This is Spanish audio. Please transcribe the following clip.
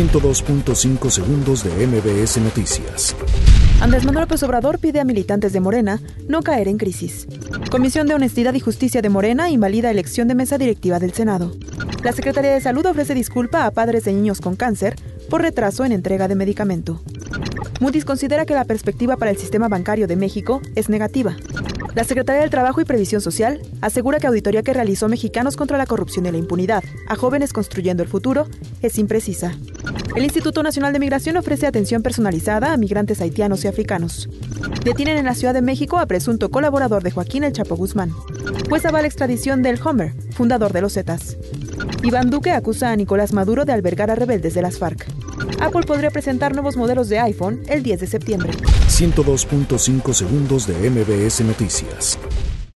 102.5 segundos de MBS Noticias. Andrés Manuel López pide a militantes de Morena no caer en crisis. Comisión de Honestidad y Justicia de Morena invalida elección de mesa directiva del Senado. La Secretaría de Salud ofrece disculpa a padres de niños con cáncer por retraso en entrega de medicamento. Moody's considera que la perspectiva para el sistema bancario de México es negativa. La Secretaría del Trabajo y Previsión Social asegura que auditoría que realizó Mexicanos contra la Corrupción y la Impunidad a jóvenes construyendo el futuro es imprecisa. El Instituto Nacional de Migración ofrece atención personalizada a migrantes haitianos y africanos. Detienen en la Ciudad de México a presunto colaborador de Joaquín El Chapo Guzmán. Pues va la extradición del Homer, fundador de los Zetas. Iván Duque acusa a Nicolás Maduro de albergar a rebeldes de las FARC. Apple podría presentar nuevos modelos de iPhone el 10 de septiembre. 102.5 segundos de MBS Noticias.